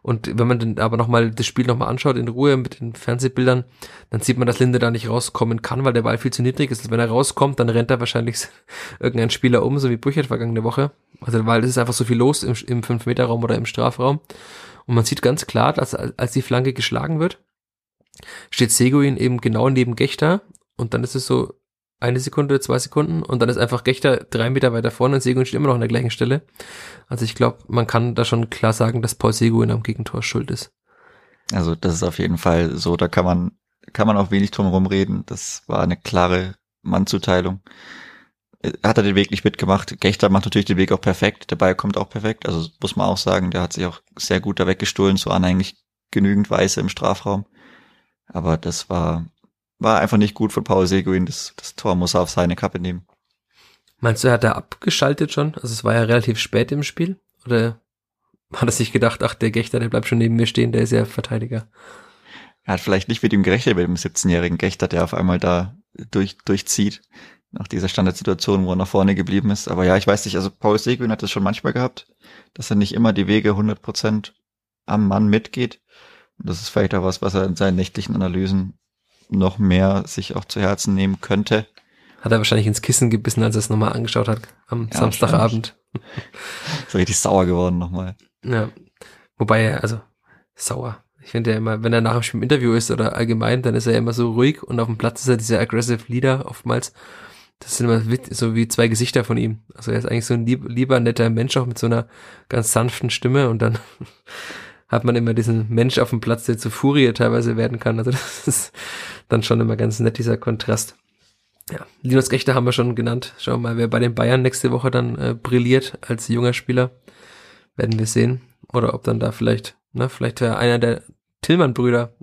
Und wenn man dann aber nochmal das Spiel nochmal anschaut in Ruhe mit den Fernsehbildern, dann sieht man, dass Linde da nicht rauskommen kann, weil der Ball viel zu niedrig ist. Also wenn er rauskommt, dann rennt er wahrscheinlich irgendein Spieler um, so wie Brüchert vergangene Woche. Also weil es ist einfach so viel los im, im 5-Meter-Raum oder im Strafraum. Und man sieht ganz klar, dass als die Flanke geschlagen wird, steht Seguin eben genau neben Gechter und dann ist es so eine Sekunde, zwei Sekunden und dann ist einfach Gechter drei Meter weiter vorne und Seguin steht immer noch an der gleichen Stelle. Also ich glaube, man kann da schon klar sagen, dass Paul Seguin am Gegentor schuld ist. Also das ist auf jeden Fall so, da kann man, kann man auch wenig drum herum reden. Das war eine klare Mannzuteilung. Hat er den Weg nicht mitgemacht. Gechter macht natürlich den Weg auch perfekt. Der Ball kommt auch perfekt. Also muss man auch sagen, der hat sich auch sehr gut da weggestohlen. So an eigentlich genügend Weiße im Strafraum. Aber das war, war einfach nicht gut von Paul Seguin. Das, das Tor muss er auf seine Kappe nehmen. Meinst du, hat er abgeschaltet schon? Also es war ja relativ spät im Spiel. Oder hat er sich gedacht, ach, der Gechter, der bleibt schon neben mir stehen, der ist ja Verteidiger. Er hat vielleicht nicht mit ihm gerechnet, mit dem 17-jährigen Gechter, der auf einmal da durch, durchzieht. Nach dieser Standardsituation, wo er nach vorne geblieben ist. Aber ja, ich weiß nicht, also Paul Seguin hat das schon manchmal gehabt, dass er nicht immer die Wege 100% am Mann mitgeht. Das ist vielleicht auch was, was er in seinen nächtlichen Analysen noch mehr sich auch zu Herzen nehmen könnte. Hat er wahrscheinlich ins Kissen gebissen, als er es nochmal angeschaut hat am ja, Samstagabend. So richtig sauer geworden nochmal. Ja. Wobei er, also, sauer. Ich finde ja immer, wenn er nach dem Spiel im Interview ist oder allgemein, dann ist er ja immer so ruhig und auf dem Platz ist er dieser aggressive Leader oftmals. Das sind immer so wie zwei Gesichter von ihm. Also er ist eigentlich so ein lieb, lieber, netter Mensch, auch mit so einer ganz sanften Stimme und dann hat man immer diesen Mensch auf dem Platz, der zu Furie teilweise werden kann. Also das ist dann schon immer ganz nett, dieser Kontrast. Ja, Linus Gechter haben wir schon genannt. Schauen wir mal, wer bei den Bayern nächste Woche dann äh, brilliert als junger Spieler. Werden wir sehen. Oder ob dann da vielleicht, ne, vielleicht einer der Tillmann-Brüder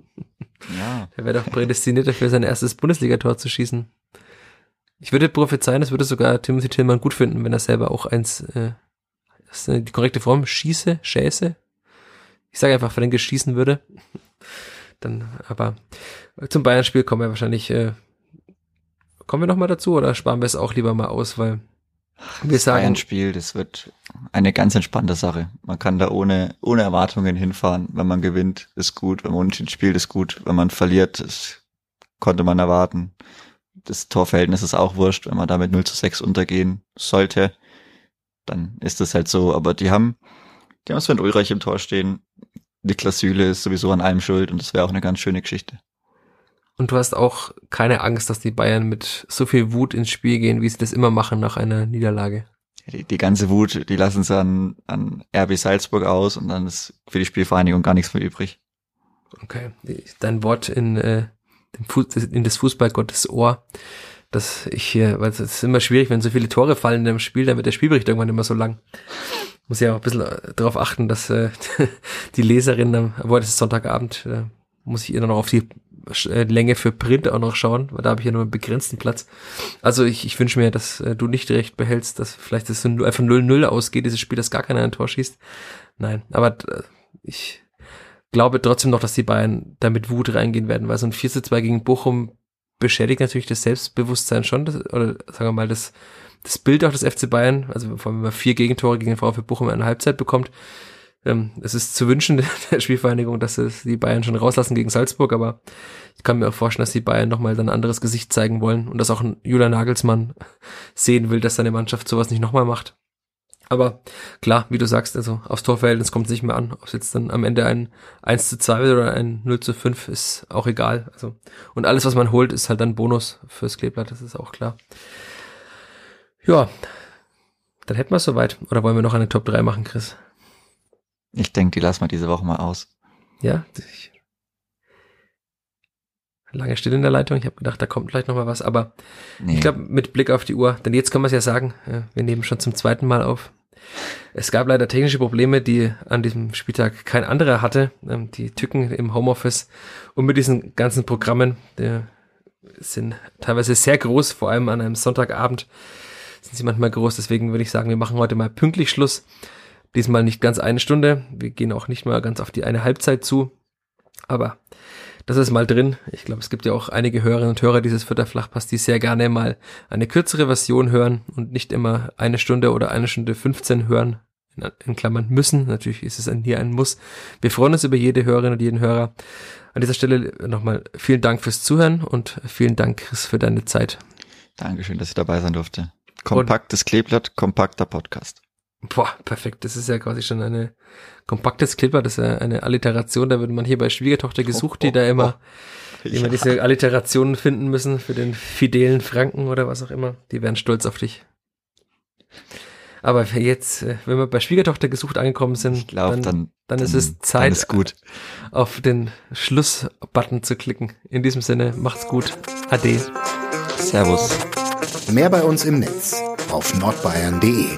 Ja. Er wäre doch prädestiniert dafür, sein erstes Bundesligator zu schießen. Ich würde prophezeien, das würde sogar Timothy Tillmann gut finden, wenn er selber auch eins, äh, das ist die korrekte Form, schieße, schäße. Ich sage einfach, wenn er schießen würde. Dann, aber zum Bayern-Spiel kommen wir wahrscheinlich, äh, kommen wir nochmal dazu oder sparen wir es auch lieber mal aus, weil wir das sagen. Bayern-Spiel, das wird eine ganz entspannte Sache. Man kann da ohne, ohne Erwartungen hinfahren. Wenn man gewinnt, ist gut. Wenn man unentschieden spielt, ist gut. Wenn man verliert, das konnte man erwarten. Das Torverhältnis ist auch wurscht. Wenn man damit 0 zu 6 untergehen sollte, dann ist das halt so. Aber die haben, die haben Sven Ulreich im Tor stehen. Niklas Süle ist sowieso an allem schuld und das wäre auch eine ganz schöne Geschichte. Und du hast auch keine Angst, dass die Bayern mit so viel Wut ins Spiel gehen, wie sie das immer machen nach einer Niederlage. Die, die ganze Wut, die lassen sie an, an RB Salzburg aus und dann ist für die Spielvereinigung gar nichts mehr übrig. Okay, dein Wort in, äh, in das Fußballgottes Ohr, dass ich hier, weil es ist immer schwierig, wenn so viele Tore fallen in einem Spiel, dann wird der Spielbericht irgendwann immer so lang. Muss ja auch ein bisschen äh, darauf achten, dass äh, die Leserin, aber das ist Sonntagabend, äh, muss ich ihr dann noch auf die äh, Länge für Print auch noch schauen, weil da habe ich ja nur einen begrenzten Platz. Also ich, ich wünsche mir, dass äh, du nicht recht behältst, dass vielleicht das einfach 0-0 ausgeht, dieses Spiel, dass gar keiner ein Tor schießt. Nein, aber äh, ich glaube trotzdem noch, dass die Bayern da mit Wut reingehen werden, weil so ein 4-2 gegen Bochum beschädigt natürlich das Selbstbewusstsein schon, das, oder sagen wir mal, das, das Bild auch des FC Bayern, also vor allem, wenn man vier Gegentore gegen den VfB Bochum in einer Halbzeit bekommt, ähm, es ist zu wünschen der Spielvereinigung, dass es die Bayern schon rauslassen gegen Salzburg, aber ich kann mir auch vorstellen, dass die Bayern nochmal ein anderes Gesicht zeigen wollen und dass auch ein Julian Nagelsmann sehen will, dass seine Mannschaft sowas nicht nochmal macht. Aber klar, wie du sagst, also aufs Torverhältnis kommt es nicht mehr an. Ob es jetzt dann am Ende ein 1 zu 2 oder ein 0 zu 5 ist auch egal. Also, und alles, was man holt, ist halt dann Bonus fürs Kleeblatt, das ist auch klar. Ja, dann hätten wir es soweit. Oder wollen wir noch eine Top 3 machen, Chris? Ich denke, die lassen wir diese Woche mal aus. Ja, ich, lange still in der Leitung. Ich habe gedacht, da kommt vielleicht noch mal was, aber nee. ich glaube, mit Blick auf die Uhr, denn jetzt können wir es ja sagen, wir nehmen schon zum zweiten Mal auf. Es gab leider technische Probleme, die an diesem Spieltag kein anderer hatte. Ähm, die Tücken im Homeoffice und mit diesen ganzen Programmen, sind teilweise sehr groß, vor allem an einem Sonntagabend sind sie manchmal groß. Deswegen würde ich sagen, wir machen heute mal pünktlich Schluss. Diesmal nicht ganz eine Stunde. Wir gehen auch nicht mal ganz auf die eine Halbzeit zu. Aber das ist mal drin. Ich glaube, es gibt ja auch einige Hörerinnen und Hörer dieses Vierter Flachpass, die sehr gerne mal eine kürzere Version hören und nicht immer eine Stunde oder eine Stunde 15 hören. In, Klammern müssen. Natürlich ist es ein, hier ein Muss. Wir freuen uns über jede Hörerin und jeden Hörer. An dieser Stelle nochmal vielen Dank fürs Zuhören und vielen Dank, Chris, für deine Zeit. Dankeschön, dass ich dabei sein durfte. Kompaktes Kleeblatt, kompakter Podcast. Boah, perfekt. Das ist ja quasi schon eine kompaktes Clipper, das ist ja eine Alliteration. Da würde man hier bei Schwiegertochter gesucht, die da immer, oh, die immer diese Alliterationen finden müssen für den fidelen Franken oder was auch immer. Die wären stolz auf dich. Aber jetzt, äh, wenn wir bei Schwiegertochter gesucht angekommen sind, glaub, dann, dann, dann, ist es Zeit, ist gut. auf den Schluss-Button zu klicken. In diesem Sinne, macht's gut. Ade. Servus. Mehr bei uns im Netz auf nordbayern.de